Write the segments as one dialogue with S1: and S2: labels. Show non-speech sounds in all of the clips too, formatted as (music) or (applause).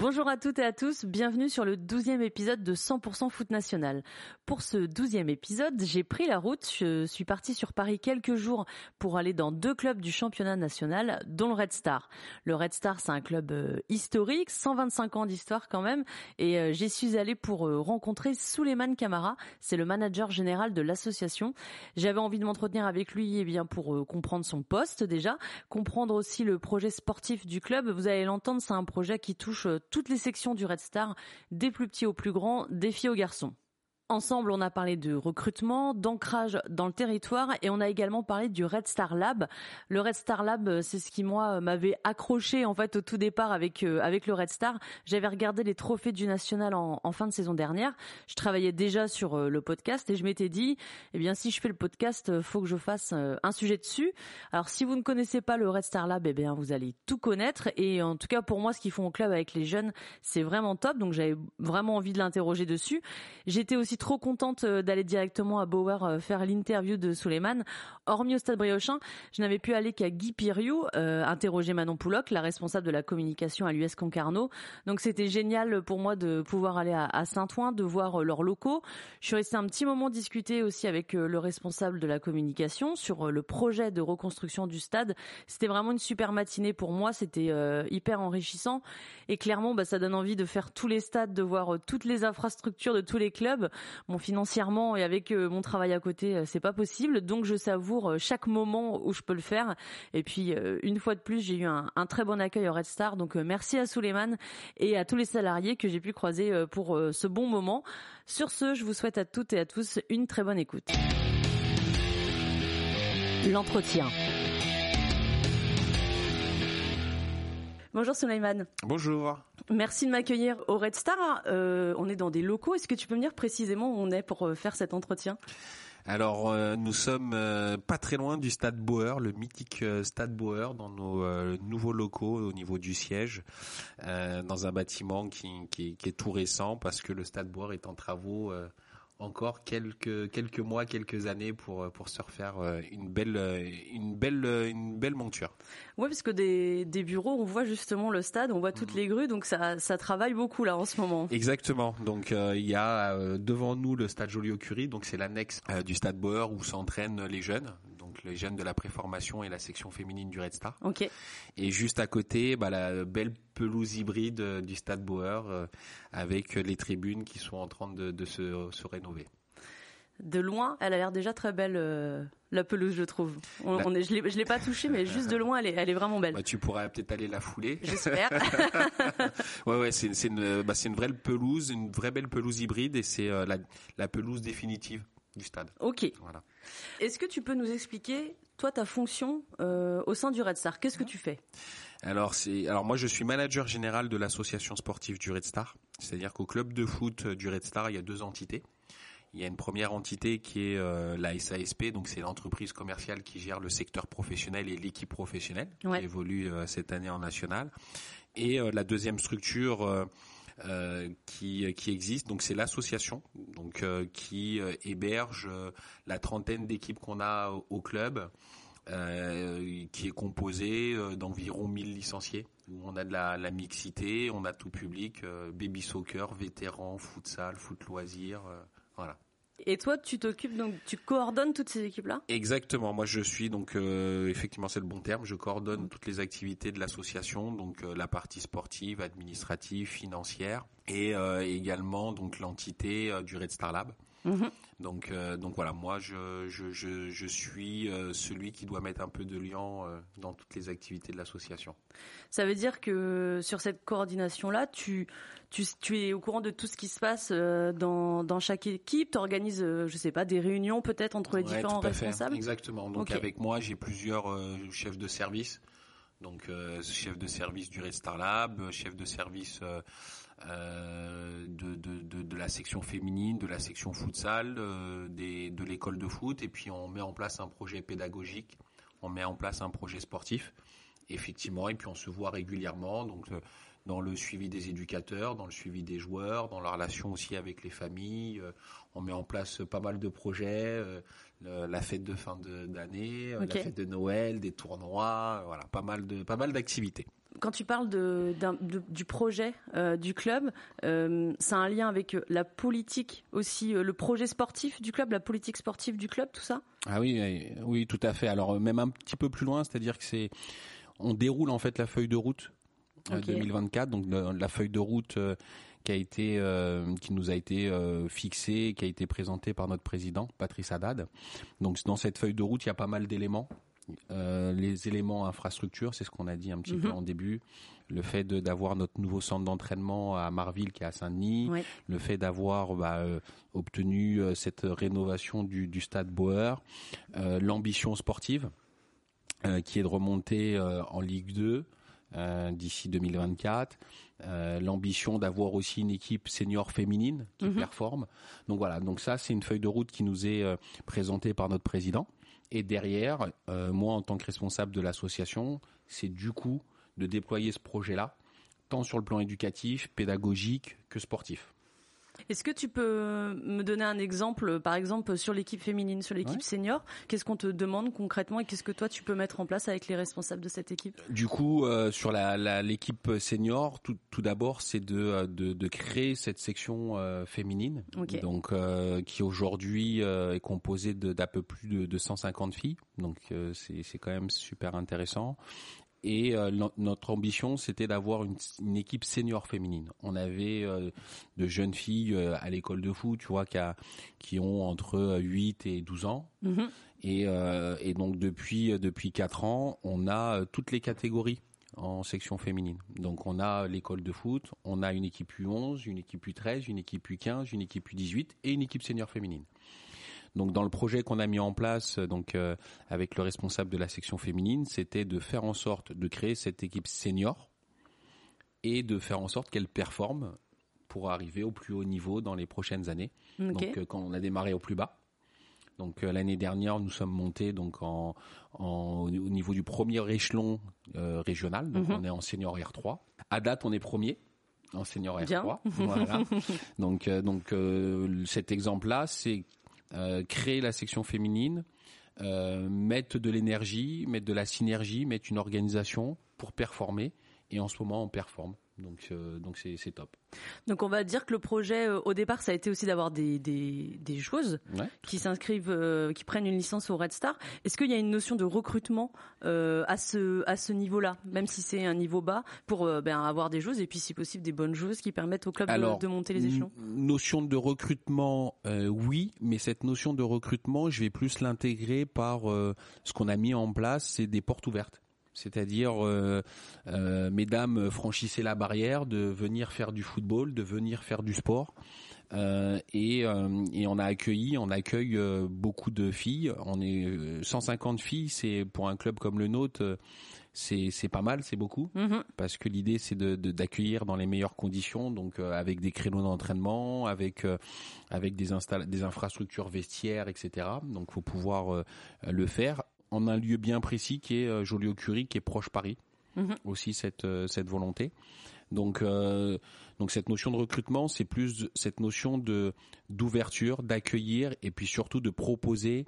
S1: Bonjour à toutes et à tous, bienvenue sur le douzième épisode de 100% Foot National. Pour ce douzième épisode, j'ai pris la route, je suis partie sur Paris quelques jours pour aller dans deux clubs du championnat national, dont le Red Star. Le Red Star, c'est un club euh, historique, 125 ans d'histoire quand même, et euh, j'y suis allée pour euh, rencontrer Souleymane Camara, c'est le manager général de l'association. J'avais envie de m'entretenir avec lui eh bien pour comprendre son poste déjà, comprendre aussi le projet sportif du club. Vous allez l'entendre, c'est un projet qui touche toutes les sections du Red Star, des plus petits aux plus grands, des filles aux garçons. Ensemble, on a parlé de recrutement, d'ancrage dans le territoire et on a également parlé du Red Star Lab. Le Red Star Lab, c'est ce qui moi m'avait accroché en fait au tout départ avec euh, avec le Red Star. J'avais regardé les trophées du national en, fin de saison dernière. Je travaillais déjà sur euh, le podcast et je m'étais dit, eh bien si je fais le podcast, euh, faut que je fasse un sujet dessus. Alors si vous ne connaissez pas le Red Star Lab, eh bien vous allez tout connaître et en tout cas pour moi, ce qu'ils font au club avec les jeunes, c'est vraiment top. Donc j'avais vraiment envie de l'interroger dessus. J'étais aussi trop contente euh, d'aller directement à Bauer euh, faire l'interview de Suleiman. Hormis au Stade Briochin, je n'avais pu aller qu'à Guy Piriou, euh, interroger Manon Pouloc, la responsable de la communication à l'US Concarneau. Donc c'était génial pour moi de pouvoir aller à, Saint-Ouen, de voir leurs locaux. Je suis restée un petit moment discuter aussi avec le responsable de la communication sur le projet de reconstruction du stade. C'était vraiment une super matinée pour moi, c'était hyper enrichissant et clairement bah, ça donne envie de faire tous les stades, de voir toutes les infrastructures de tous les clubs. Bon, financièrement et avec euh, mon travail à côté, euh, c'est pas possible. Donc, je savoure euh, chaque moment où je peux le faire. Et puis, une fois de plus, j'ai eu un, très bon accueil au Red Star. Donc, merci à Souleymane et à tous les salariés que j'ai pu croiser pour ce bon moment. Sur ce, je vous souhaite à toutes et à tous une très bonne écoute. L'entretien. Bonjour Suleiman.
S2: Bonjour.
S1: Merci de m'accueillir au Red Star. Euh, on est dans des locaux. Est-ce que tu peux me dire précisément où on est pour euh, faire cet entretien?
S2: Alors euh, nous sommes pas très loin du Stade Bauer, le mythique Stade Bauer, dans nos nouveaux locaux au niveau du siège, dans un bâtiment qui, qui, qui, est tout récent parce que le Stade Bauer est en travaux encore quelques quelques mois, quelques années pour pour se refaire euh, une belle une belle une belle monture.
S1: Ouais, parce que des des bureaux, on voit justement le stade, on voit toutes mhm. les grues, donc ça ça travaille beaucoup là en ce moment.
S2: Exactement. Donc euh, il y a euh, devant nous le stade Joliot-Curie, donc c'est l'annexe du stade Bauer où s'entraînent les jeunes, donc les jeunes de la préformation et la section féminine du Red Star.
S1: Ok.
S2: Et juste à côté, bah, la belle pelouse hybride euh, du Stade Bauer euh, avec les tribunes qui sont en train de, de se, se, rénover.
S1: De loin, elle a l'air déjà très belle. Euh, la pelouse, je trouve. On, est, je je l'ai pas touchée, mais juste de loin, elle est, elle est vraiment belle.
S2: Bah, tu pourrais peut-être aller la fouler.
S1: J'espère. (laughs)
S2: ouais, ouais, c'est, c'est une, bah, c'est une vraie pelouse, une vraie belle pelouse hybride, et c'est la, la pelouse définitive du stade.
S1: Ok. Voilà. Est-ce que tu peux nous expliquer, toi, ta fonction euh, au sein du Red Star? Qu'est-ce que tu fais?
S2: Alors c'est alors moi je suis manager général de l'association sportive du Red Star, c'est-à-dire qu'au club de foot du Red Star, il y a deux entités. Il y a une première entité qui est euh, la SASP, donc c'est l'entreprise commerciale qui gère le secteur professionnel et l'équipe professionnelle qui évolue euh, cette année en national. Et la deuxième structure euh, qui, qui existe. Donc c'est l'association donc euh, qui euh, héberge la trentaine d'équipes qu'on a au, club. qui est composée d'environ 1000 licenciés. On a de la, la mixité, on a tout public, baby soccer, vétérans, futsal, foot loisirs, voilà.
S1: Et toi, tu t'occupes donc, tu coordonnes toutes ces équipes-là?
S2: Exactement. Moi, je suis donc euh, effectivement, c'est le bon terme. Je coordonne toutes les activités de l'association, donc euh, la partie sportive, administrative, financière, et euh, également donc l'entité du Red Star Lab. Mhm. Donc, euh, donc voilà, moi je, je, je, je suis euh, celui qui doit mettre un peu de lien euh, dans toutes les activités de l'association.
S1: Ça veut dire que sur cette coordination-là, tu, tu, tu es au courant de tout ce qui se passe dans, dans chaque équipe, tu organises, je sais pas, des réunions peut-être entre les différents responsables?
S2: Exactement, donc avec moi j'ai plusieurs chefs de service. Donc chef de service du Red Star Lab, chef de service euh, de, de, de, la section féminine, de la section futsal, euh, des, de l'école de foot, et puis on met en place un projet pédagogique, on met en place un projet sportif, effectivement, et puis on se voit régulièrement, donc euh, dans le suivi des éducateurs, dans le suivi des joueurs, dans la relation aussi avec les familles. on met en place pas mal de projets, la fête de fin d'année, la fête de Noël, des tournois, voilà, pas mal de pas mal d'activités
S1: quand tu parles de, du projet euh, du club, euh, c'est un lien avec euh, la politique aussi, le projet sportif du club, la politique sportive du club, tout ça?
S2: Ah oui, oui, tout à fait. Alors même un petit peu plus loin, c'est-à-dire que c'est, on déroule en fait la feuille de route 2024, donc la feuille de route qui a été, qui nous a été fixée, qui a été présentée par notre président Patrice Haddad. Donc dans cette feuille de route, il y a pas mal d'éléments euh, les éléments infrastructures, c'est ce qu'on a dit un petit peu mhm. en début. Le fait d'avoir notre nouveau centre d'entraînement à Marville qui est à Saint-Denis, le fait d'avoir bah, euh, obtenu euh, cette rénovation du, stade Bauer, l'ambition sportive qui est de remonter en Ligue 2 d'ici 2024. l'ambition d'avoir aussi une équipe senior féminine qui mhm. performe. Donc voilà, donc ça c'est une feuille de route qui nous est présentée par notre président. Et derrière, euh, moi en tant que responsable de l'association, c'est du coup de déployer ce projet-là, tant sur le plan éducatif, pédagogique que sportif.
S1: Est-ce que tu peux me donner un exemple, par exemple sur l'équipe féminine, sur l'équipe senior? Qu'est-ce qu'on te demande concrètement et qu'est-ce que toi tu peux mettre en place avec les responsables de cette équipe?
S2: Du coup, euh, sur l'équipe senior, tout, d'abord, c'est de, de, créer cette section euh, féminine, donc euh, qui aujourd'hui est composée d'à peu plus de, de 150 filles. Donc c'est quand même super intéressant. Et euh, notre ambition, c'était d'avoir une, une, équipe senior féminine. On avait euh, de jeunes filles euh, à l'école de foot, tu vois, qui, a, qui ont entre 8 et 12 ans. Mm-hmm. Et, et, donc depuis depuis 4 ans, on a toutes les catégories en section féminine. Donc on a l'école de foot, on a une équipe U11, une équipe U13, une équipe U15, une équipe U18 et une équipe senior féminine. Donc dans le projet qu'on a mis en place, donc euh, avec le responsable de la section féminine, c'était de faire en sorte de créer cette équipe senior et de faire en sorte qu'elle performe pour arriver au plus haut niveau dans les prochaines années. Donc euh, quand on a démarré au plus bas. Donc euh, l'année dernière, nous sommes montés donc en, au niveau du premier échelon régional. Donc mhm. on est en senior R3. À date, on est premier en senior R3. Voilà. (laughs) donc donc cet exemple-là, c'est euh, créer la section féminine, euh, mettre de l'énergie, mettre de la synergie, mettre une organisation pour performer. Et en ce moment, on performe. Donc, euh, donc c'est, c'est top.
S1: Donc, on va dire que le projet, euh, au départ, ça a été aussi d'avoir des, des, des joueuses qui s'inscrivent, euh, qui prennent une licence au Red Star. Est-ce qu'il y a une notion de recrutement à ce, à ce niveau-là, même si c'est un niveau bas, pour ben, avoir des joueuses et puis, si possible, des bonnes joueuses qui permettent au club de, de, monter les échelons?
S2: Notion de recrutement, oui, mais cette notion de recrutement, je vais plus l'intégrer par ce qu'on a mis en place, c'est des portes ouvertes. C'est-à-dire, euh, euh, mesdames, franchissez la barrière de venir faire du football, de venir faire du sport. Euh, et, on a accueilli, on accueille beaucoup de filles. On est 150 filles, c'est pour un club comme le nôtre, c'est pas mal, c'est beaucoup, mhm. parce que l'idée c'est de d'accueillir dans les meilleures conditions, donc avec des créneaux d'entraînement, avec avec des des infrastructures vestiaires, etc. Donc faut pouvoir le faire en un lieu bien précis qui est euh, Joliot-Curie, qui est proche Paris. Mhm. Aussi cette euh, cette volonté. Donc euh, donc cette notion de recrutement, c'est plus cette notion de d'ouverture, d'accueillir et puis surtout de proposer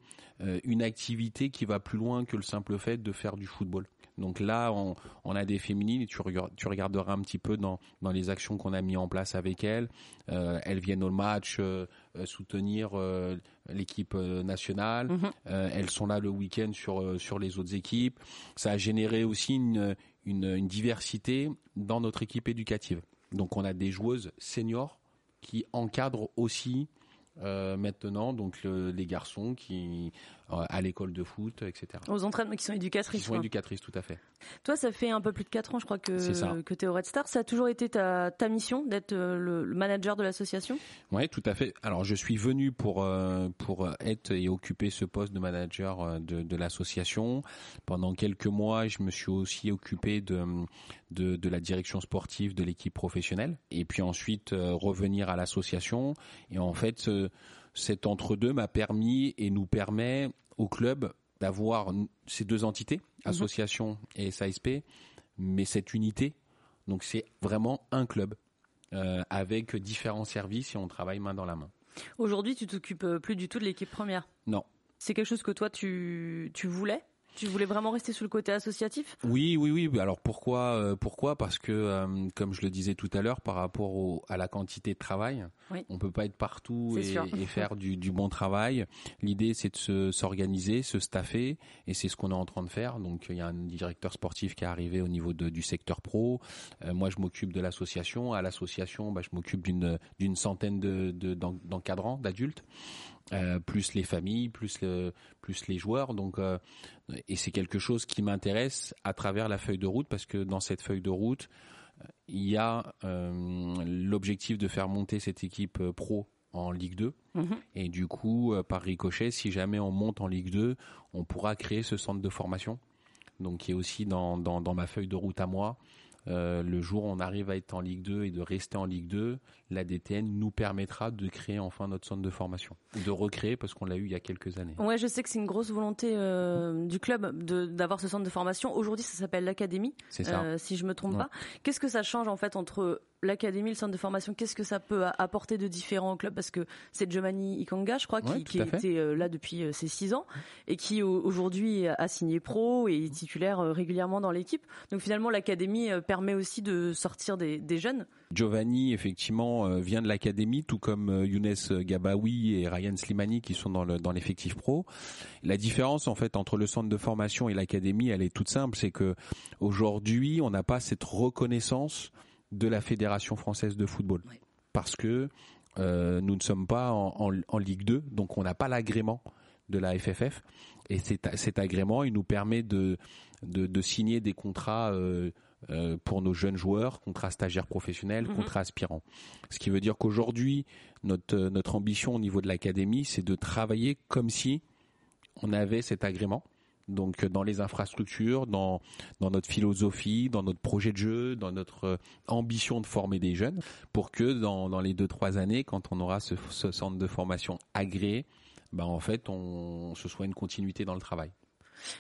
S2: une activité qui va plus loin que le simple fait de faire du football. Donc là, on, on a des féminines et tu, tu regarderas un petit peu dans, dans les actions qu'on a mis en place avec elles. Euh, elles viennent au match euh, euh, soutenir l'équipe nationale. Mhm. elles sont là le week-end sur sur les autres équipes. Ça a généré aussi une, une, une diversité dans notre équipe éducative. Donc on a des joueuses seniors qui encadrent aussi euh, maintenant, donc les garçons qui à l'école de foot, etc.
S1: Aux entraînements qui sont éducatrices.
S2: Qui sont éducatrices, tout à fait.
S1: Toi, ça fait un peu plus de 4 ans, je crois, que, que tu es au Red Star. Ça a toujours été ta, ta mission d'être euh, le, manager de l'association?
S2: Oui, tout à fait. Alors, je suis venu pour, pour être et occuper ce poste de manager de, de l'association. Pendant quelques mois, je me suis aussi occupé de, de, de la direction sportive de l'équipe professionnelle. Et puis ensuite, revenir à l'association. Et en fait, cet entre-deux m'a permis et nous permet au club d'avoir ces deux entités, mhm. association et SASP, mais cette unité. Donc c'est vraiment un club euh, avec différents services et on travaille main dans la main.
S1: Aujourd'hui, tu t'occupes euh, plus du tout de l'équipe première?
S2: Non.
S1: C'est quelque chose que toi tu, tu voulais? Tu voulais vraiment rester sur le côté associatif?
S2: Oui, oui, oui. Alors pourquoi euh, Pourquoi? Parce que, euh, comme je le disais tout à l'heure, par rapport à la quantité de travail, on peut pas être partout et, (laughs) faire du, bon travail. L'idée, c'est de s'organiser, se, staffer, et c'est ce qu'on est en train de faire. Donc, il y a un directeur sportif qui est arrivé au niveau du secteur pro. Euh, moi, je m'occupe de l'association. À l'association, bah, je m'occupe d'une d'une centaine de d'encadrants, d'adultes. Euh, plus les familles, plus le, plus les joueurs. Donc, euh, et c'est quelque chose qui m'intéresse à travers la feuille de route parce que dans cette feuille de route, il y a euh, l'objectif de faire monter cette équipe pro en Ligue 2. Mhm. Et du coup, par ricochet, si jamais on monte en Ligue 2, on pourra créer ce centre de formation. Donc, qui est aussi dans, dans, dans ma feuille de route à moi. Euh, le jour où on arrive à être en Ligue 2 et de rester en Ligue 2, la DTN nous permettra de créer enfin notre centre de formation, de recréer parce qu'on l'a eu il y a quelques années.
S1: Ouais, je sais que c'est une grosse volonté euh, du club d'avoir ce centre de formation. Aujourd'hui, ça s'appelle l'académie, euh, si je me trompe pas. Qu'est-ce que ça change en fait entre l'académie, le centre de formation, qu'est-ce que ça peut apporter de différent au club? Parce que c'est Giovanni Ikanga, je crois, qui, qui était euh, là depuis euh, ses six ans et qui aujourd'hui a signé pro et est titulaire euh, régulièrement dans l'équipe. Donc finalement, l'académie permet aussi de sortir des, des jeunes.
S2: Giovanni, effectivement, vient de l'académie, tout comme Younes Gabawi et Ryan Slimani qui sont dans, le, dans l'effectif pro. La différence, en fait, entre le centre de formation et l'académie, elle est toute simple, c'est que aujourd'hui, on n'a pas cette reconnaissance de la Fédération française de football. Parce que euh, nous ne sommes pas en, Ligue 2, donc on n'a pas l'agrément de la FFF. Et cet, agrément, il nous permet de, de, signer des contrats euh, euh, pour nos jeunes joueurs, contrats stagiaires professionnels, mhm. contrats aspirants. Ce qui veut dire qu'aujourd'hui, notre, notre ambition au niveau de l'académie, c'est de travailler comme si on avait cet agrément donc euh, dans les infrastructures, dans, notre philosophie, dans notre projet de jeu, dans notre euh, ambition de former des jeunes, pour que dans, les deux trois années, quand on aura ce, ce centre de formation agréé, ben en fait, on, ce soit une continuité dans le travail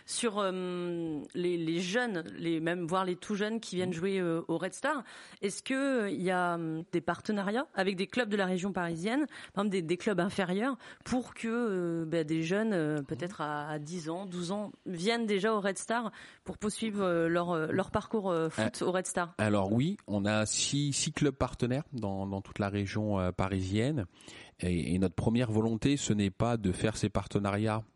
S1: sur euh, les, jeunes, les même voire les tout jeunes qui viennent mmh. jouer euh, au Red Star. Est-ce que il y a hum, des partenariats avec des clubs de la région parisienne, par exemple des, clubs inférieurs, pour que euh, bah, des jeunes, peut-être à, 10 ans, 12 ans, viennent déjà au Red Star pour poursuivre leur, leur parcours foot au Red Star?
S2: Alors oui, on a six, six clubs partenaires dans, dans toute la région parisienne. et, notre première volonté, ce n'est pas de faire ces partenariats euh,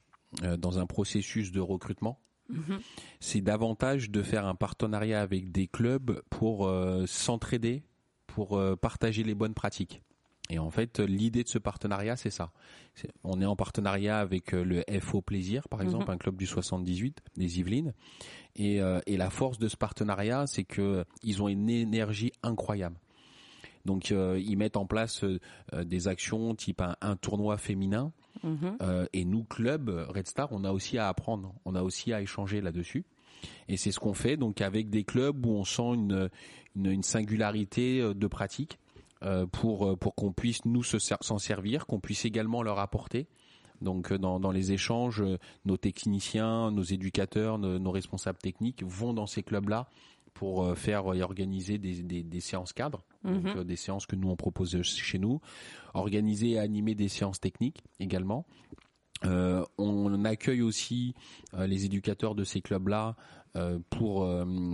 S2: dans un processus de recrutement. Mhm. C'est davantage de faire un partenariat avec des clubs pour euh, s'entraider, pour euh, partager les bonnes pratiques. Et en fait, l'idée de ce partenariat, c'est ça. on est en partenariat avec le FO Plaisir, par exemple, mhm. un club du 78, des Yvelines. Et, et la force de ce partenariat, c'est que ils ont une énergie incroyable. Donc, ils mettent en place des actions type un tournoi féminin Mhm. Euh, et nous, club Red Star, on a aussi à apprendre, on a aussi à échanger là-dessus. Et c'est ce qu'on fait donc avec des clubs où on sent une, singularité euh, de pratique euh, pour pour qu'on puisse nous s'en servir, qu'on puisse également leur apporter. Donc dans les échanges, nos techniciens, nos éducateurs, nos, responsables techniques vont dans ces clubs-là pour faire et organiser des, des, des séances cadres, mhm. des séances que nous on propose chez nous, organiser et animer des séances techniques également. Euh, on accueille aussi euh, les éducateurs de ces clubs-là euh, pour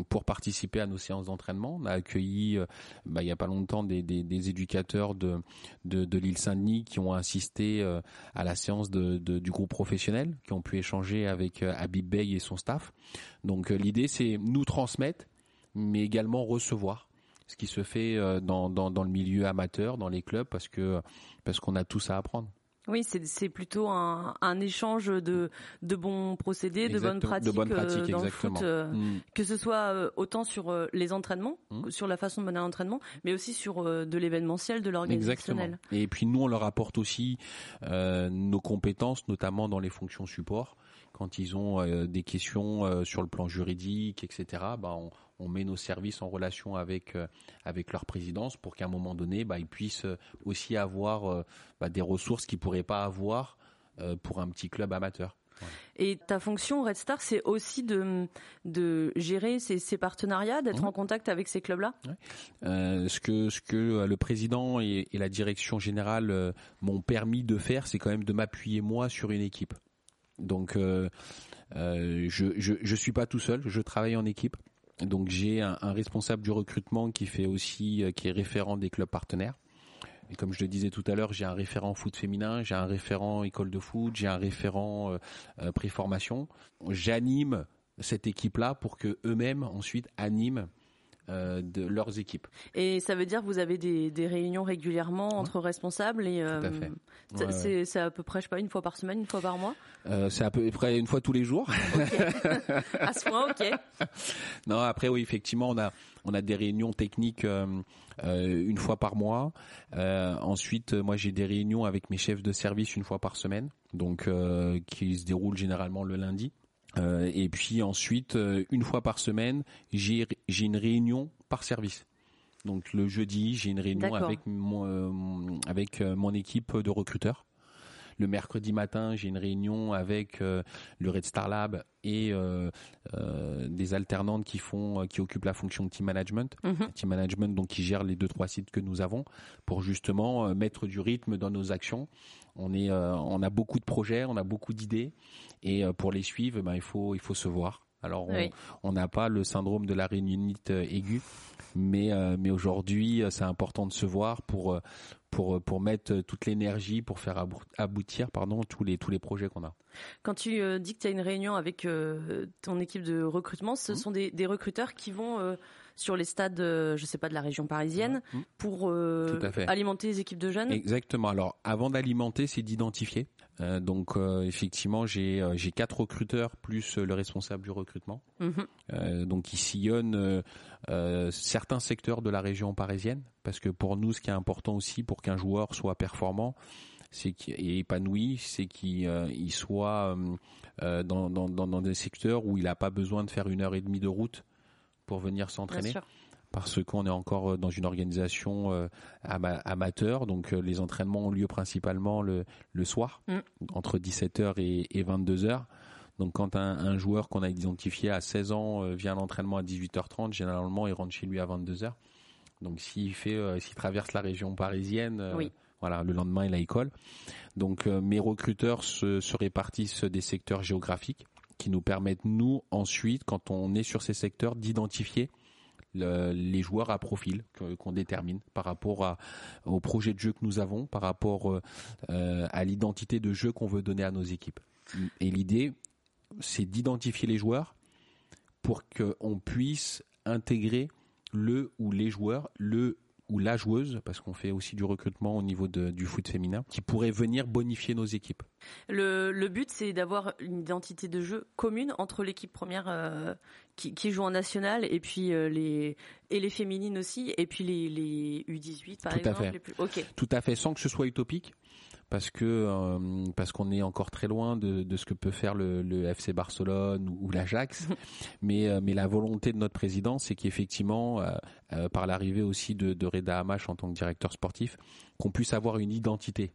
S2: pour participer à nos séances d'entraînement. On a accueilli bah, il y a pas longtemps des, des, éducateurs de de, de l'île Saint-Denis qui ont assisté à la séance de, du groupe professionnel, qui ont pu échanger avec Habib Bey et son staff. Donc l'idée c'est nous transmettre, mais également recevoir ce qui se fait dans, dans, dans le milieu amateur, dans les clubs, parce que parce qu'on a tous à apprendre.
S1: Oui, c'est plutôt un, un, échange de, de bons procédés, de bonnes pratiques,
S2: de pratiques
S1: dans le foot,
S2: mm.
S1: que ce soit autant sur les entraînements, mm. sur la façon de mener un entraînement, mais aussi sur de l'événementiel, de l'organisationnel.
S2: Et puis nous, on leur apporte aussi euh, nos compétences, notamment dans les fonctions support quand ils ont euh, des questions euh, sur le plan juridique, etc. Bah, on, on, met nos services en relation avec euh, avec leur présidence pour qu'à un moment donné, bah, ils puissent aussi avoir bah, des ressources qu'ils pourraient pas avoir pour un petit club amateur.
S1: Et ta fonction Red Star, c'est aussi de, de gérer ces, ces partenariats, d'être en contact avec ces clubs-là?
S2: Euh, ce que ce que le président et, et la direction générale m'ont permis de faire, c'est quand même de m'appuyer moi sur une équipe. Donc, euh, euh, je, je, suis pas tout seul, je travaille en équipe. Donc, j'ai un, un, responsable du recrutement qui fait aussi, euh, qui est référent des clubs partenaires. Et comme je le disais tout à l'heure, j'ai un référent foot féminin, j'ai un référent école de foot, j'ai un référent préformation. J'anime cette équipe-là pour que eux-mêmes ensuite animent euh, de leurs équipes.
S1: Et ça veut dire que vous avez des, des réunions régulièrement entre responsables et
S2: euh,
S1: c'est à peu près, je sais pas, une fois par semaine, une fois par mois?
S2: Euh, c'est à peu près une fois tous les jours. (laughs)
S1: à ce point, ok.
S2: Non, après oui, effectivement, on a on a des réunions techniques euh, une fois par mois. ensuite, moi j'ai des réunions avec mes chefs de service une fois par semaine, donc qui se déroulent généralement le lundi. Euh, et puis ensuite, euh, une fois par semaine, j'ai une réunion par service. Donc le jeudi, j'ai une réunion avec mon, euh, avec mon équipe de recruteurs. Le mercredi matin, j'ai une réunion avec le Red Star Lab et des alternantes qui font, qui occupent la fonction de team management, mhm. team management donc qui gère les deux trois sites que nous avons pour justement mettre du rythme dans nos actions. On est, on a beaucoup de projets, on a beaucoup d'idées et euh, pour les suivre, ben, il faut il faut se voir. Alors on n'a pas le syndrome de la réunionite euh, aiguë, mais euh, mais aujourd'hui c'est important de se voir pour pour pour mettre toute l'énergie pour faire aboutir pardon tous les tous les projets qu'on a.
S1: Quand tu dis que tu as une réunion avec ton équipe de recrutement, ce mmh. sont des, des recruteurs qui vont sur les stades, je sais pas, de la région parisienne, mmh. pour alimenter les équipes de jeunes?
S2: Exactement. Alors, avant d'alimenter, c'est d'identifier. Euh, donc euh, effectivement, j'ai euh, j'ai quatre recruteurs plus le responsable du recrutement. Mhm. donc ils sillonnent certains secteurs de la région parisienne parce que pour nous, ce qui est important aussi pour qu'un joueur soit performant, c'est et épanoui, c'est qu'il soit dans, dans, dans, des secteurs où il n'a pas besoin de faire une heure et demie de route pour venir s'entraîner parce qu'on est encore euh, dans une organisation euh, amateur, donc euh, les entraînements ont lieu principalement le, le soir, mm. entre 17h et, 22h. Donc quand un, un joueur qu'on a identifié à 16 ans vient à l'entraînement à 18h30, généralement il rentre chez lui à 22h. Donc s'il fait, s'il traverse la région parisienne, voilà, le lendemain il a école. Donc mes recruteurs se, se répartissent des secteurs géographiques qui nous permettent nous ensuite, quand on est sur ces secteurs, d'identifier les joueurs à profil qu'on détermine par rapport au projet de jeu que nous avons, par rapport euh, à l'identité de jeu qu'on veut donner à nos équipes. Et l'idée, c'est d'identifier les joueurs pour qu'on puisse intégrer le ou les joueurs, le ou la joueuse, parce qu'on fait aussi du recrutement au niveau de, du foot féminin, qui pourrait venir bonifier nos équipes.
S1: Le, le but, c'est d'avoir une identité de jeu commune entre l'équipe première euh, qui, qui, joue en national et puis euh, les et les féminines aussi, et puis les, les U18 par
S2: Tout
S1: exemple.
S2: À fait. Tout à fait, sans que ce soit utopique parce que euh, parce qu'on est encore très loin de, de, ce que peut faire le, le FC Barcelone ou, l'Ajax, (laughs) mais euh, mais la volonté de notre président, c'est qu'effectivement, euh, par l'arrivée aussi de, de Reda Hamash en tant que directeur sportif, qu'on puisse avoir une identité.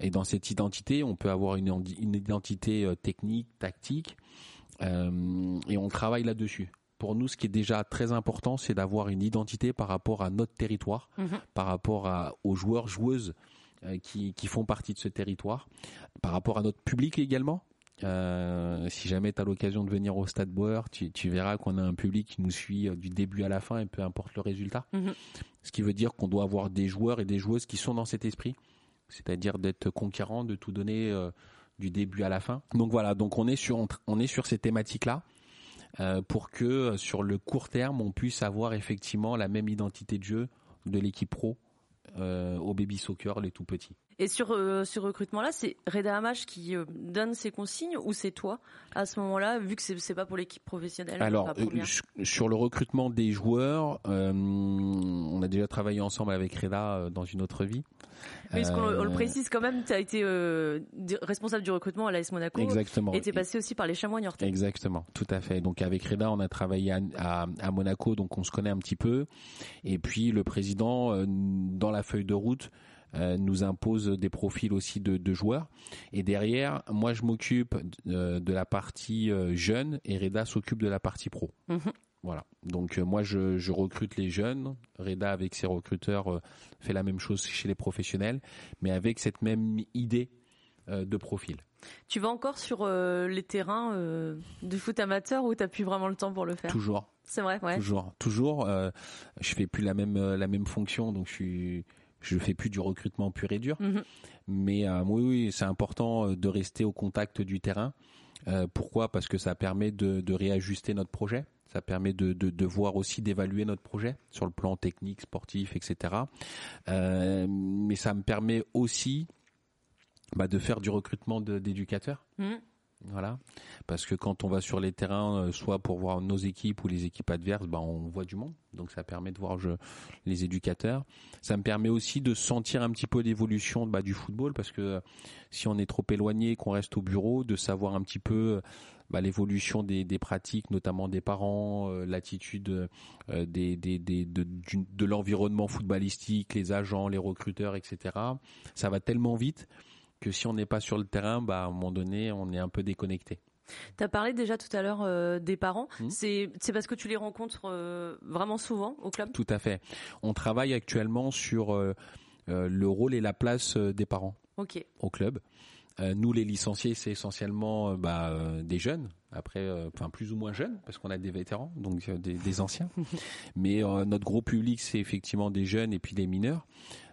S2: Et dans cette identité, on peut avoir une, une identité technique, tactique, et on travaille là-dessus pour nous, ce qui est déjà très important, c'est d'avoir une identité par rapport à notre territoire, mhm. par rapport à, aux joueurs, joueuses qui, qui, font partie de ce territoire. Par rapport à notre public également, euh, si jamais tu as l'occasion de venir au Stade Bauer, tu, tu verras qu'on a un public qui nous suit euh, du début à la fin et peu importe le résultat. Mhm. Ce qui veut dire qu'on doit avoir des joueurs et des joueuses qui sont dans cet esprit, c'est-à-dire d'être conquérants, de tout donner euh, du début à la fin. Donc voilà, donc on est sur on est sur ces thématiques là. pour que sur le court terme, on puisse avoir effectivement la même identité de jeu de l'équipe pro au baby soccer, les tout petits.
S1: Et sur euh, ce recrutement-là, c'est Reda Hamash qui euh, donne ses consignes ou c'est toi à ce moment-là, vu que c'est pas pour l'équipe professionnelle
S2: Alors, euh, sur le recrutement des joueurs, on a déjà travaillé ensemble avec Reda dans une autre vie.
S1: Oui, parce qu'on le précise quand même, tu as été responsable du recrutement à l'AS Monaco.
S2: Exactement.
S1: Et tu es passé aussi par les chamois niortais.
S2: Exactement, tout à fait. Donc avec Reda, on a travaillé à, à, Monaco, donc on se connaît un petit peu. Et puis le président, dans la feuille de route, nous impose des profils aussi de, joueurs. Et derrière, moi, je m'occupe euh, de, la partie euh, jeune et Reda s'occupe de la partie pro. Mhm. Voilà. Donc moi, je, recrute les jeunes. Reda, avec ses recruteurs, fait la même chose chez les professionnels, mais avec cette même idée de profil.
S1: Tu vas encore sur les terrains de foot amateur ou tu n'as plus vraiment le temps pour le faire?
S2: Toujours.
S1: C'est vrai, ouais.
S2: Toujours, toujours. je fais plus la même la même fonction, donc je suis je fais plus du recrutement pur et dur. Mhm. Mais euh, oui, oui c'est important euh, de rester au contact du terrain. Euh, pourquoi? Parce que ça permet de, de, réajuster notre projet. Ça permet de, de, de voir aussi d'évaluer notre projet sur le plan technique, sportif, etc. Euh, mais ça me permet aussi bah, de faire du recrutement d'éducateurs. Mhm. Voilà, parce que quand on va sur les terrains, euh, soit pour voir nos équipes ou les équipes adverses, ben on voit du monde, donc ça permet de voir les éducateurs. Ça me permet aussi de sentir un petit peu l'évolution bah, du football, parce que euh, si on est trop éloigné, qu'on reste au bureau, de savoir un petit peu bah, l'évolution des, pratiques, notamment des parents, euh, l'attitude de, de l'environnement footballistique, les agents, les recruteurs, etc. Ça va tellement vite que si on n'est pas sur le terrain, bah, à un moment donné, on est un peu déconnecté.
S1: Tu as parlé déjà tout à l'heure euh, des parents. Hmm. C'est parce que tu les rencontres euh, vraiment souvent au club?
S2: Tout à fait. On travaille actuellement sur euh, le rôle et la place des parents au club. nous, les licenciés, c'est essentiellement bah, des jeunes, après, enfin plus ou moins jeunes, parce qu'on a des vétérans, donc des, des anciens. (laughs) Mais notre gros public, c'est effectivement des jeunes et puis des mineurs.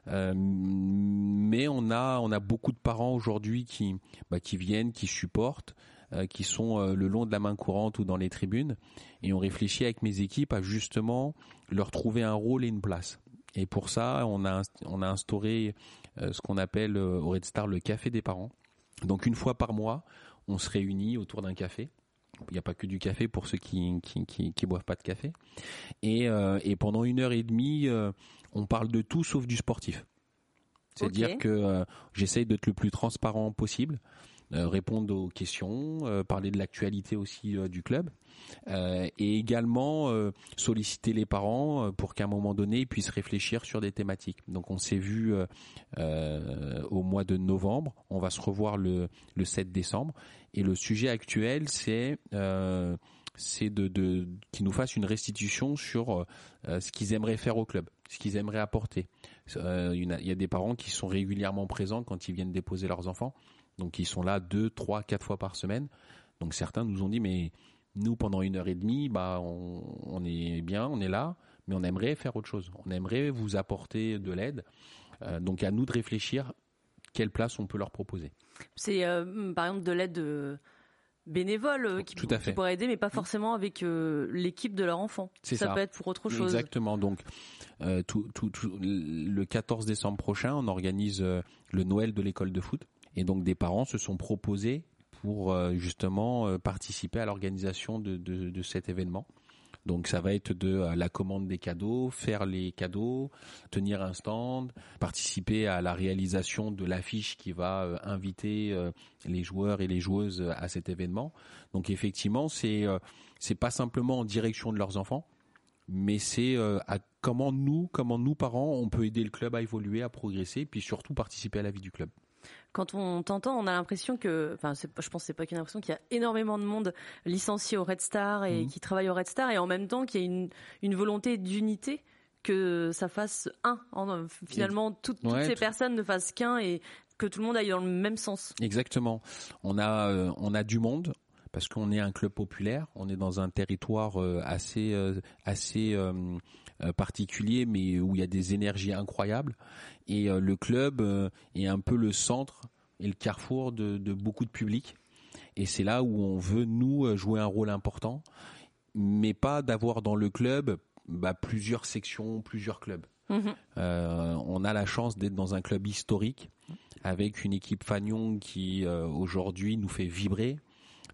S2: Euh, mais on a on a beaucoup de parents aujourd'hui qui bah, qui viennent, qui supportent, euh, qui sont euh, le long de la main courante ou dans les tribunes, et on réfléchit avec mes équipes à justement leur trouver un rôle et une place. Et pour ça, on a on a instauré ce qu'on appelle au Red Star le café des parents. Donc une fois par mois, on se réunit autour d'un café. Il n'y a pas que du café pour ceux qui qui, qui, qui boivent pas de café. Et, et pendant une heure et demie, on parle de tout sauf du sportif. C'est-à-dire que euh, j'essaye d'être le plus transparent possible, euh, répondre aux questions, euh, parler de l'actualité aussi du club, et également solliciter les parents pour qu'à un moment donné ils puissent réfléchir sur des thématiques. Donc on s'est vu au mois de novembre, on va se revoir le, le 7 décembre, et le sujet actuel c'est c'est de, de qu'ils nous fassent une restitution sur ce qu'ils aimeraient faire au club ce qu'ils aimeraient apporter. Euh, il y a des parents qui sont régulièrement présents quand ils viennent déposer leurs enfants. Donc ils sont là deux, trois, quatre fois par semaine. Donc certains nous ont dit mais nous pendant une heure et demie, bah on, est bien, on est là, mais on aimerait faire autre chose. On aimerait vous apporter de l'aide. Euh, donc à nous de réfléchir quelle place on peut leur proposer.
S1: C'est euh, par exemple de l'aide bénévoles euh, qui, pourraient aider, mais pas forcément avec euh, l'équipe de leur enfant. Ça, ça, peut être pour autre chose.
S2: Exactement. Donc, euh, tout, tout, le 14 décembre prochain, on organise le Noël de l'école de foot. Et donc, des parents se sont proposés pour justement participer à l'organisation de, de, de cet événement. Donc ça va être de euh, la commande des cadeaux, faire les cadeaux, tenir un stand, participer à la réalisation de l'affiche qui va euh, inviter euh, les joueurs et les joueuses à cet événement. Donc effectivement, c'est c'est pas simplement en direction de leurs enfants, mais c'est à comment nous, comment nous parents, on peut aider le club à évoluer, à progresser, puis surtout participer à la vie du club
S1: quand on t'entend, on a l'impression que, enfin, je pense que c'est pas qu'une impression qu'il y a énormément de monde licencié au Red Star et mmh. qui travaille au Red Star, et en même temps qu'il y a une, une volonté d'unité que ça fasse un. Finalement, toutes ces personnes ne fassent qu'un et que tout le monde aille dans le même sens.
S2: Exactement. On a, euh, on a du monde parce qu'on est un club populaire, on est dans un territoire euh, assez, euh, assez particulier, mais où il y a des énergies incroyables. Et euh, le club euh, est un peu le centre et le carrefour de, beaucoup de publics. Et c'est là où on veut, nous, jouer un rôle important. mais pas d'avoir dans le club bah, plusieurs sections, plusieurs clubs.
S1: Mhm.
S2: Euh, on a la chance d'être dans un club historique avec une équipe Fagnon qui euh, aujourd'hui nous fait vibrer.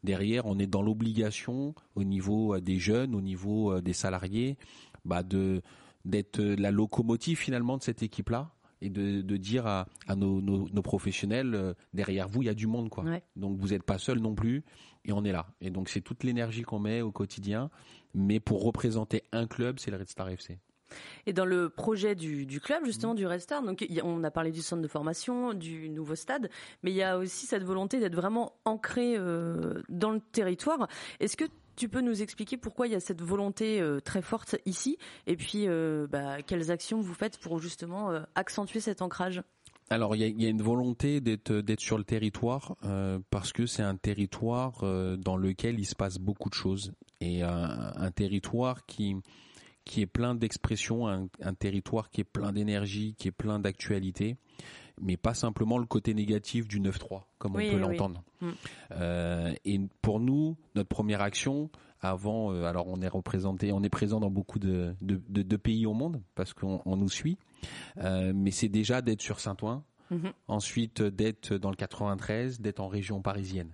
S2: Derrière, on est dans l'obligation au niveau euh, des jeunes, au niveau des salariés, bah de d'être la locomotive finalement de cette équipe-là et de, de dire à, à nos, nos, nos, professionnels derrière vous il y a du monde quoi.
S1: Ouais.
S2: Donc vous n'êtes pas seul non plus et on est là. Et donc c'est toute l'énergie qu'on met au quotidien, mais pour représenter un club, c'est le Red Star FC.
S1: Et dans le projet du, du club, justement, du Red Star, donc on a parlé du centre de formation, du nouveau stade, mais il y a aussi cette volonté d'être vraiment ancré euh, dans le territoire. Est-ce que tu peux nous expliquer pourquoi il y a cette volonté euh, très forte ici, et puis euh, bah, quelles actions vous faites pour justement euh, accentuer cet ancrage?
S2: Alors il y a, une volonté d'être sur le territoire parce que c'est un territoire dans lequel il se passe beaucoup de choses. Et un, territoire qui qui est plein d'expressions, un territoire qui est plein d'énergie, qui est plein d'actualité, mais pas simplement le côté négatif du 9-3 comme
S1: Oui,
S2: on peut
S1: oui.
S2: l'entendre.
S1: Mm.
S2: Euh, et pour nous, notre première action, avant, euh, alors on est représenté, on est présent dans beaucoup de, de, de- de pays au monde parce qu'on on nous suit, Euh, mais c'est déjà d'être sur Saint-Ouen,
S1: Mhm.
S2: ensuite d'être dans le 93, d'être en région parisienne.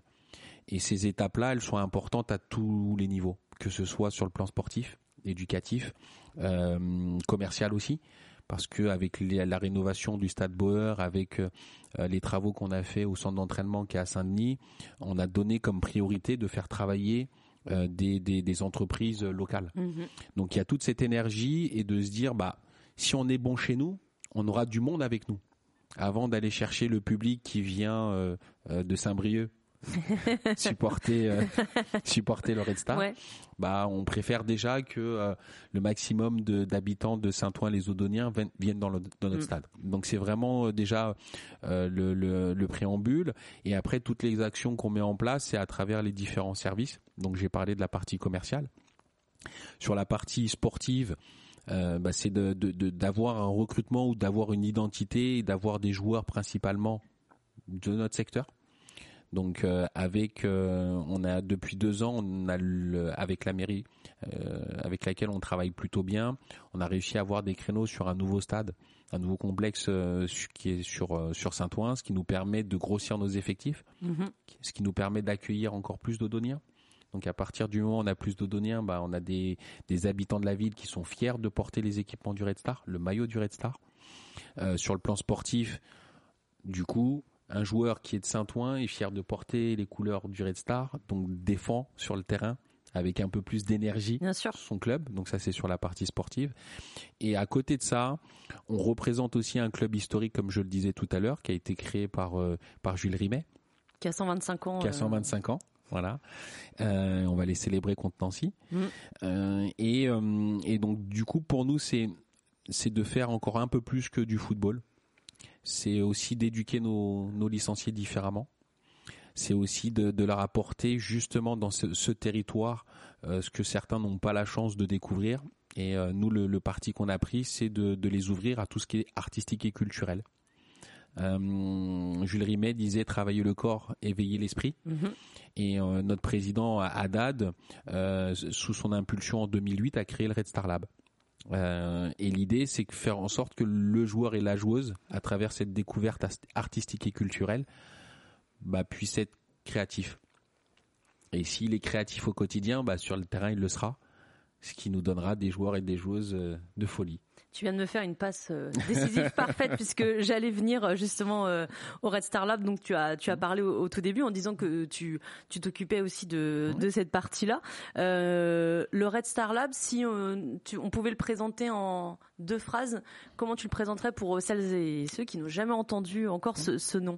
S2: Et ces étapes-là, elles sont importantes à tous les niveaux, que ce soit sur le plan sportif, éducatif, commercial aussi, parce que avec les- la rénovation du stade Bauer, avec euh, les travaux qu'on a fait au centre d'entraînement qui est à Saint-Denis, on a donné comme priorité de faire travailler euh, des, des, des entreprises locales.
S1: Mhm.
S2: Donc il y a toute cette énergie et de se dire bah si on est bon chez nous, on aura du monde avec nous. Avant d'aller chercher le public qui vient euh, euh, de Saint-Brieuc (laughs) supporter euh, (laughs) supporter le Red Star,
S1: Ouais.
S2: bah on préfère déjà que euh, le maximum d'habitants de Saint-Ouen-les-Odoniens viennent, viennent dans, le- dans notre
S1: Mm.
S2: stade. Donc c'est vraiment euh, déjà le, le, le préambule et après toutes les actions qu'on met en place, c'est à travers les différents services. Donc j'ai parlé de la partie commerciale. Sur la partie sportive, euh, bah, c'est de- de- de- d'avoir un recrutement ou d'avoir une identité et d'avoir des joueurs principalement de notre secteur. Donc euh, avec, euh, on a depuis deux ans, on a le- avec la mairie, euh, avec laquelle on travaille plutôt bien, on a réussi à avoir des créneaux sur un nouveau stade, un nouveau complexe euh, qui est sur euh, sur Saint-Ouen, ce qui nous permet de grossir nos effectifs,
S1: Mhm.
S2: ce qui nous permet d'accueillir encore plus d'Odoniens. Donc à partir du moment où on a plus d'Odoniens, bah, on a des, des habitants de la ville qui sont fiers de porter les équipements du Red Star, le maillot du Red Star. Euh, sur le plan sportif, du coup, un joueur qui est de Saint-Ouen est fier de porter les couleurs du Red Star, donc défend sur le terrain avec un peu plus d'énergie son club. Donc ça c'est sur la partie sportive. Et à côté de ça, on représente aussi un club historique, comme je le disais tout à l'heure, qui a été créé par euh, par Jules Rimet
S1: Qui a 125 ans.
S2: qui a
S1: euh,
S2: 125 ans. Voilà. Euh, on va les célébrer contre Nancy.
S1: Mm.
S2: Euh, et, euh, et donc, du coup, pour nous, c'est c'est de faire encore un peu plus que du football. C'est aussi d'éduquer nos, nos licenciés différemment. C'est aussi de, de leur apporter justement dans ce, ce territoire euh, ce que certains n'ont pas la chance de découvrir. Et euh, nous, le, le parti qu'on a pris, c'est de, de les ouvrir à tout ce qui est artistique et culturel. Euh, Jules Rimet disait travailler le corps, éveiller l'esprit.
S1: mhm.
S2: Et notre président Haddad, sous son impulsion en 2008, a créé le Red Star Lab. Euh, et l'idée, c'est de faire en sorte que le joueur et la joueuse, à travers cette découverte artistique et culturelle, bah, puisse être créatif. Et s'il est créatif au quotidien, bah, sur le terrain, il le sera. Ce qui nous donnera des joueurs et des joueuses euh, de folie.
S1: Tu viens de me faire une passe euh, décisive parfaite puisque j'allais venir euh, justement euh, au Red Star Lab. Donc tu as tu as parlé au, au tout début en disant que tu tu t'occupais aussi de de cette partie-là. Euh, le Red Star Lab, si on, tu- on pouvait le présenter en deux phrases, comment tu le présenterais pour celles et ceux qui n'ont jamais entendu encore ce, ce nom?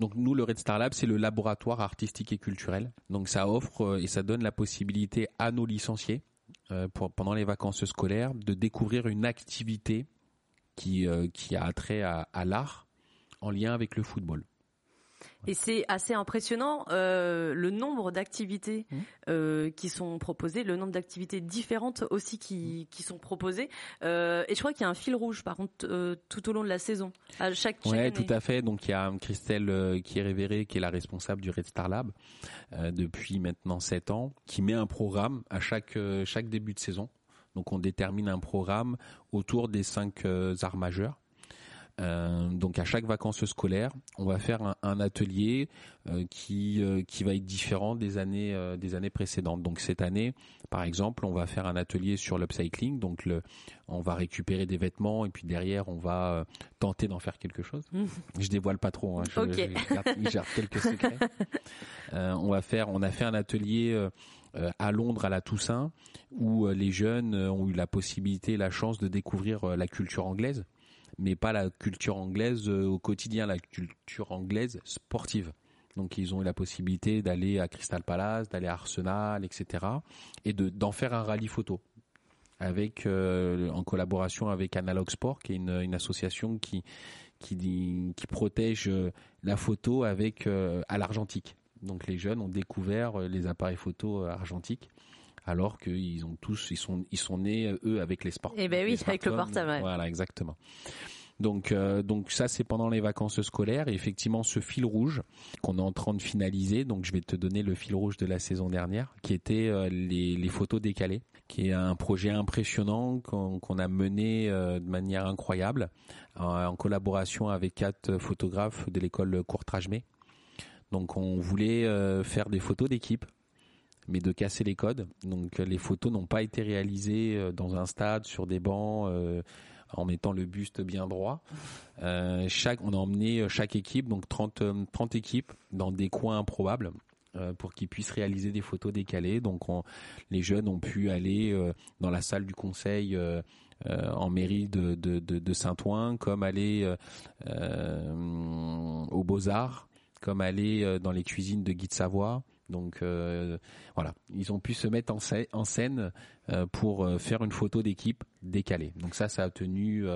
S2: Donc nous, le Red Star Lab, c'est le laboratoire artistique et culturel. Donc ça offre et ça donne la possibilité à nos licenciés, euh, pour- pendant les vacances scolaires, de découvrir une activité qui, euh, qui a trait à, à l'art en lien avec le football.
S1: Et c'est assez impressionnant euh, le nombre d'activités mmh. euh, qui sont proposées, le nombre d'activités différentes aussi qui, qui sont proposées. Euh, et je crois qu'il y a un fil rouge, par contre, tout au long de la saison, à chaque, chaque
S2: ouais, tout à fait. Donc il y a Christelle qui est révérée, qui est la responsable du Red Star Lab depuis maintenant sept ans, qui met un programme à chaque chaque début de saison. Donc on détermine un programme autour des cinq arts majeurs euh, donc à chaque vacances scolaires, on va faire un, atelier euh, qui euh, qui va être différent des années des années précédentes. Donc cette année, par exemple, on va faire un atelier sur l'upcycling. Donc le, on va récupérer des vêtements et puis derrière on va tenter d'en faire quelque chose. Mmh. Je dévoile pas trop. Hein, je,
S1: okay.
S2: garde, quelques secrets. (laughs) on va faire, on a fait un atelier à Londres à la Toussaint où les jeunes ont eu la possibilité, la chance de découvrir la culture anglaise mais pas la culture anglaise euh, au quotidien, la culture anglaise sportive. Donc ils ont eu la possibilité d'aller à Crystal Palace, d'aller à Arsenal, etc. et de d'en faire un rallye photo avec euh, en collaboration avec Analog Sport, qui est une, association qui qui, qui protège euh, la photo avec à l'argentique. Donc les jeunes ont découvert les appareils photo argentiques alors qu'ils ont tous, ils sont, ils sont nés eux avec les sports.
S1: Eh ben oui, avec le portable.
S2: Voilà, exactement. Donc, euh, donc ça c'est pendant les vacances scolaires et effectivement ce fil rouge qu'on est en train de finaliser. Donc je vais te donner le fil rouge de la saison dernière, qui était euh, les, les, photos décalées, qui est un projet impressionnant qu'on a mené euh, de manière incroyable en collaboration avec quatre photographes de l'école Courtrage-May. Donc on voulait faire des photos d'équipe mais de casser les codes. Donc les photos n'ont pas été réalisées euh, dans un stade, sur des bancs, euh, en mettant le buste bien droit. Euh, on a emmené chaque équipe, donc 30, 30 équipes, dans des coins improbables pour qu'ils puissent réaliser des photos décalées. Donc les jeunes ont pu aller dans la salle du conseil en mairie de, de Saint-Ouen, comme aller aux Beaux-Arts, comme aller dans les cuisines de Guy de Savoie. Donc euh, voilà, ils ont pu se mettre en, scène euh, pour euh, faire une photo d'équipe décalée. Donc ça, ça a tenu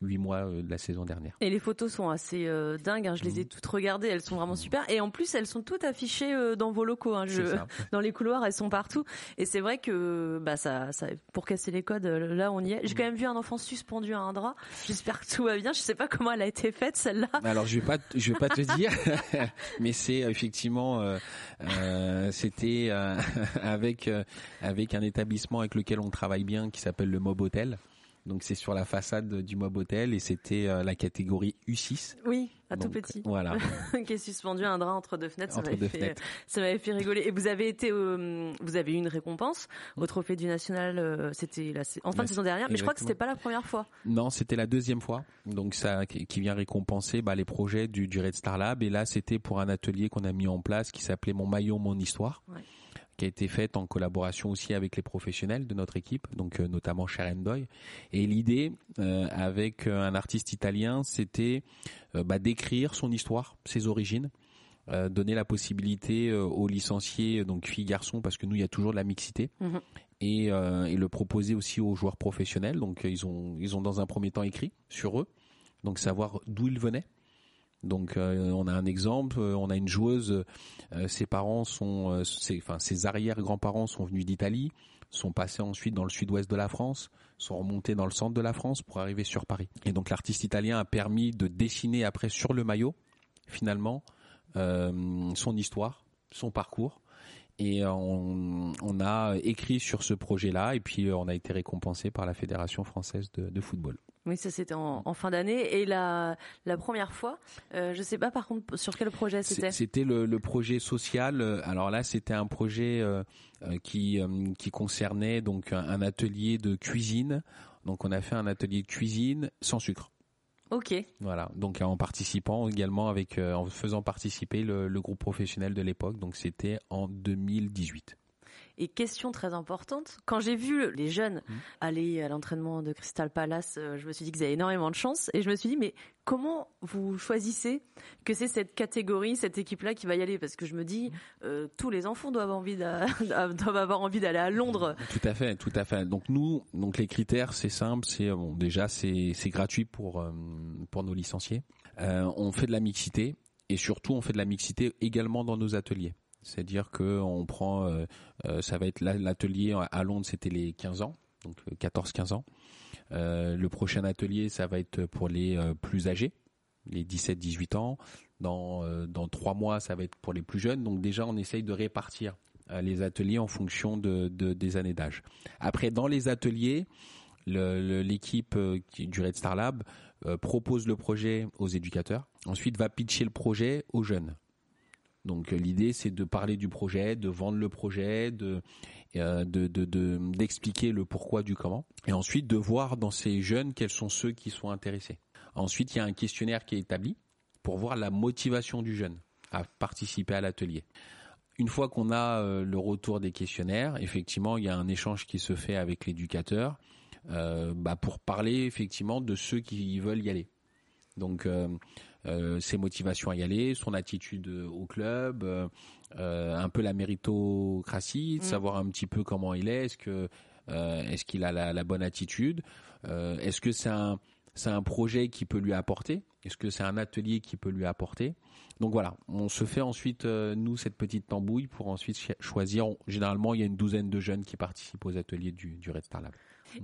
S2: huit mois de la saison dernière.
S1: Et les photos sont assez dingues. Hein. Je les ai mhm. toutes regardées. Elles sont vraiment super. Et en plus, elles sont toutes affichées dans vos locaux. Hein. (laughs) dans les couloirs, elles sont partout. Et c'est vrai que bah ça, ça, pour casser les codes, là on y est. J'ai quand même vu un enfant suspendu à un drap. J'espère que tout va bien. Je sais pas comment elle a été faite celle-là.
S2: Alors je vais pas, je vais pas te dire, (laughs) mais c'est effectivement. Euh, c'était euh, (laughs) avec euh, avec un établissement avec lequel on travaille bien qui s'appelle le Mob Hotel. Donc c'est sur la façade du Mob Hotel et c'était la catégorie U6.
S1: Oui, à tout petit.
S2: Voilà. (laughs)
S1: qui est suspendu à un drap entre deux fenêtres. ça m'avait fait, ça m'avait fait rigoler. Et vous avez été, vous avez eu une récompense au trophée du national. c'était la, en fin de saison dernière, mais je crois que c'était pas la première fois.
S2: Non, c'était la deuxième fois. Donc ça, qui vient récompenser bah, les projets du, du Red Star Lab. Et là, c'était pour un atelier qu'on a mis en place qui s'appelait Mon maillot, mon histoire. Ouais qui a été faite en collaboration aussi avec les professionnels de notre équipe, donc euh, notamment Sharon Doy. Et l'idée, euh, avec euh, un artiste italien, c'était bah, d'écrire son histoire, ses origines, donner la possibilité aux licenciés, donc filles garçons, parce que nous il y a toujours de la mixité, mhm. et, et, le proposer aussi aux joueurs professionnels. Donc ils ont ils ont dans un premier temps écrit sur eux, donc savoir d'où ils venaient donc euh, on a un exemple, euh, on a une joueuse, euh, ses parents sont, ses, enfin ses arrière-grands-parents sont venus d'Italie, sont passés ensuite dans le sud-ouest de la France, sont remontés dans le centre de la France pour arriver sur Paris. Et donc l'artiste italien a permis de dessiner après sur le maillot, finalement, son histoire, son parcours. Et on, a écrit sur ce projet-là, et puis on a été récompensé par la Fédération française de football.
S1: Oui, ça c'était en, fin d'année. Et la, la première fois, euh, je sais pas par contre sur quel projet c'était?
S2: C'était le, le, projet social. Alors là, c'était un projet euh, euh, qui, euh, qui concernait donc un, atelier de cuisine. Donc on a fait un atelier de cuisine sans sucre.
S1: Ok.
S2: Voilà. Donc en participant également avec, en faisant participer le, le groupe professionnel de l'époque. Donc c'était en 2018.
S1: Et question très importante, quand j'ai vu les jeunes mmh. aller à l'entraînement de Crystal Palace, euh, je me suis dit qu'ils avaient énormément de chance. Et je me suis dit, mais comment vous choisissez que c'est cette catégorie, cette équipe-là qui va y aller? Parce que je me dis, mmh. euh, tous les enfants doivent, envie (laughs) doivent avoir envie d'aller à Londres.
S2: Tout à fait, tout à fait. Donc nous, donc les critères, c'est simple. C'est bon, déjà, c'est gratuit pour pour nos licenciés. Euh, on fait de la mixité Et surtout, on fait de la mixité également dans nos ateliers. C'est-à-dire que on prend, euh, euh, ça va être l'atelier à Londres, c'était les 15 ans, donc 14-15 ans. Euh, le prochain atelier, ça va être pour les plus âgés, les 17-18 ans. Dans trois mois, ça va être pour les plus jeunes. Donc déjà, on essaye de répartir les ateliers en fonction de, de des années d'âge. Après, dans les ateliers, l'équipe du Red Star Lab propose le projet aux éducateurs. Ensuite, va pitcher le projet aux jeunes. Donc euh, l'idée c'est de parler du projet, de vendre le projet, de euh, d'expliquer le pourquoi du comment, et ensuite de voir dans ces jeunes quels sont ceux qui sont intéressés. Ensuite, il y a un questionnaire qui est établi pour voir la motivation du jeune à participer à l'atelier. Une fois qu'on a euh, le retour des questionnaires, effectivement, il y a un échange qui se fait avec l'éducateur bah, pour parler effectivement de ceux qui veulent y aller. Donc ses motivations à y aller, son attitude au club, euh, euh, un peu la méritocratie, de mm. savoir un petit peu comment il est, est-ce que est-ce qu'il a la, bonne attitude, est-ce que c'est un c'est un projet qui peut lui apporter, est-ce que c'est un atelier qui peut lui apporter. Donc voilà, on se fait ensuite nous cette petite tambouille pour ensuite choisir. Généralement, il y a une douzaine de jeunes qui participent aux ateliers du, du Red Star Lab.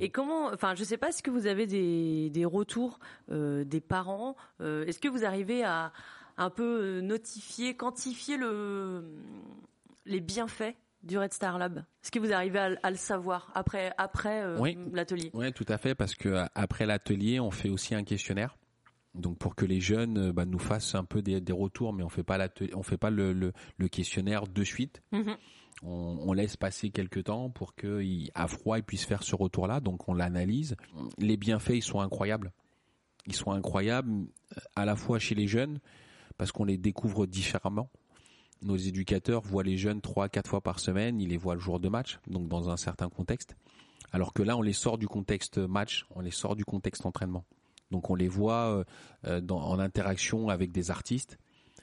S1: Et comment, enfin, je sais pas, est-ce que vous avez des, des retours euh, des parents euh, Est-ce que vous arrivez à un peu euh, notifier, quantifier le, les bienfaits du Red Star Lab? Est-ce que vous arrivez à, le savoir après, après l'atelier?
S2: Oui, tout à fait, parce que après l'atelier, on fait aussi un questionnaire. Donc pour que les jeunes bah, nous fassent un peu des, des, retours, mais on fait pas on fait pas le, le, le questionnaire de suite. Mm-hmm on, laisse passer quelques temps pour qu'il, à froid, il puisse faire ce retour-là. Donc on l'analyse. Les bienfaits, ils sont incroyables. Ils sont incroyables euh, à la fois chez les jeunes parce qu'on les découvre différemment. Nos éducateurs voient les jeunes trois, quatre fois par semaine. Ils les voient le jour de match, donc dans un certain contexte. Alors que là, on les sort du contexte match, on les sort du contexte entraînement. Donc on les voit euh, euh, en interaction avec des artistes.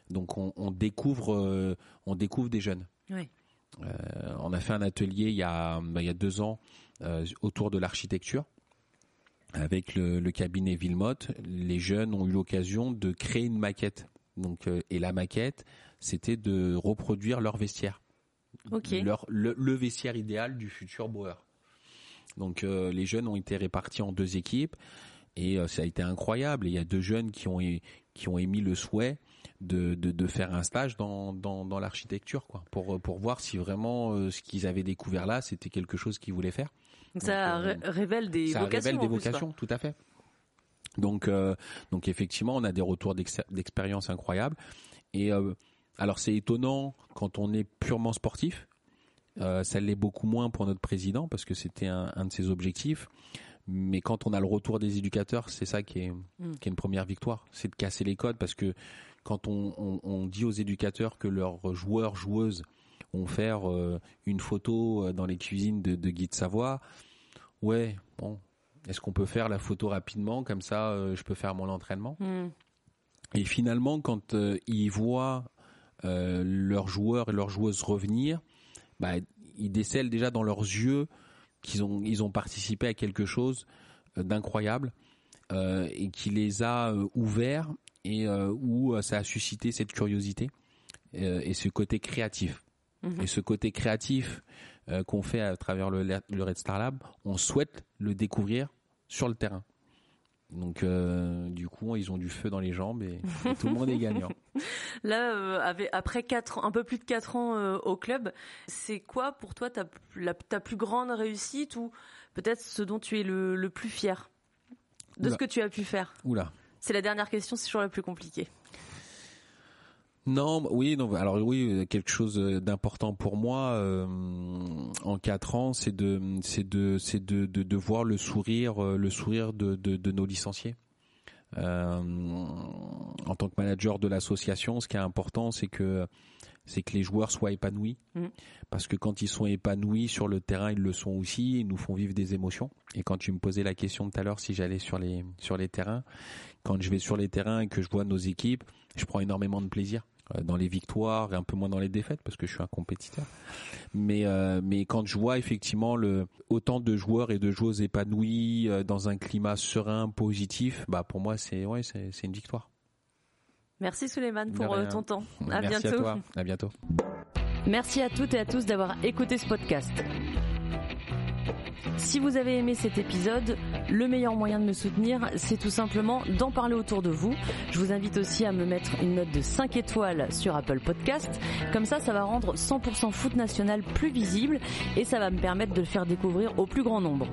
S2: Donc on, découvre, on découvre des jeunes. Euh, on a fait un atelier il y a, bah, il y a deux ans euh, autour de l'architecture avec le, cabinet Villemotte. Les jeunes ont eu l'occasion de créer une maquette. Donc, euh, et la maquette, c'était de reproduire leur vestiaire. Leur, le, vestiaire idéal du futur Bauer. Donc les jeunes ont été répartis en deux équipes et ça a été incroyable. il y a deux jeunes qui ont qui ont émis le souhait de, de, faire un stage dans, dans, dans l'architecture, quoi, pour, pour voir si vraiment euh, ce qu'ils avaient découvert là, c'était quelque chose qu'ils voulaient faire.
S1: Ça euh, révèle des
S2: ça
S1: vocations.
S2: révèle des vocations, tout à fait. Donc, euh, donc effectivement, on a des retours d'expérience incroyables. Et alors, c'est étonnant quand on est purement sportif. ça l'est beaucoup moins pour notre président parce que c'était un, un de ses objectifs mais quand on a le retour des éducateurs, c'est ça qui est, mm. qui est une première victoire, c'est de casser les codes parce que quand on, dit aux éducateurs que leurs joueurs, joueuses vont faire euh, une photo euh, dans les cuisines de, de Guy de Savoie, ouais, bon, est-ce qu'on peut faire la photo rapidement, comme ça euh, je peux faire mon entraînement? Hmm. Et finalement, quand ils voient leurs joueurs et leurs joueuses revenir, bah, ils décèlent déjà dans leurs yeux qu'ils ont, ils ont participé à quelque chose d'incroyable et qui les a ouverts et euh, où euh, ça a suscité cette curiosité euh, et ce côté créatif. Mhm. Et ce côté créatif qu'on fait à travers le, le, Red Star Lab, on souhaite le découvrir sur le terrain. Donc du coup, ils ont du feu dans les jambes et, tout le monde est gagnant. (laughs)
S1: Là, après quatre, un peu plus de 4 ans au club, c'est quoi pour toi ta, ta plus grande réussite ou peut-être ce dont tu es le, le plus fier? De ce que tu as pu faire?
S2: Oula.
S1: C'est la dernière question, c'est toujours la plus compliquée.
S2: Non, oui, non. Alors oui, quelque chose d'important pour moi euh, en quatre ans, c'est de, c'est de, c'est de, de, voir le sourire, euh, le sourire de, de, nos licenciés. Euh, en tant que manager de l'association, ce qui est important, c'est que c'est que les joueurs soient épanouis. Mm. Parce que quand ils sont épanouis sur le terrain, ils le sont aussi, ils nous font vivre des émotions. Et quand tu me posais la question tout à l'heure si j'allais sur les, sur les terrains, quand je vais sur les terrains et que je vois nos équipes, je prends énormément de plaisir euh, dans les victoires et un peu moins dans les défaites parce que je suis un compétiteur. Mais euh, mais quand je vois effectivement le autant de joueurs et de joueuses épanouis euh, dans un climat serein, positif, bah pour moi c'est ouais c'est c'est une victoire.
S1: Merci Suleiman pour ton temps.
S2: À
S1: Merci
S2: bientôt. À, toi. à bientôt.
S1: Merci à toutes et à tous d'avoir écouté ce podcast. Si vous avez aimé cet épisode, le meilleur moyen de me soutenir, c'est tout simplement d'en parler autour de vous. Je vous invite aussi à me mettre une note de 5 étoiles sur Apple Podcast. Comme ça, ça va rendre 100% foot national plus visible et ça va me permettre de le faire découvrir au plus grand nombre.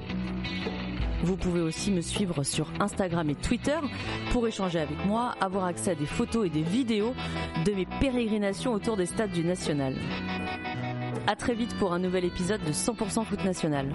S1: Vous pouvez aussi me suivre sur Instagram et Twitter pour échanger avec moi, avoir accès à des photos et des vidéos de mes pérégrinations autour des stades du National. A très vite pour un nouvel épisode de 100% Foot National.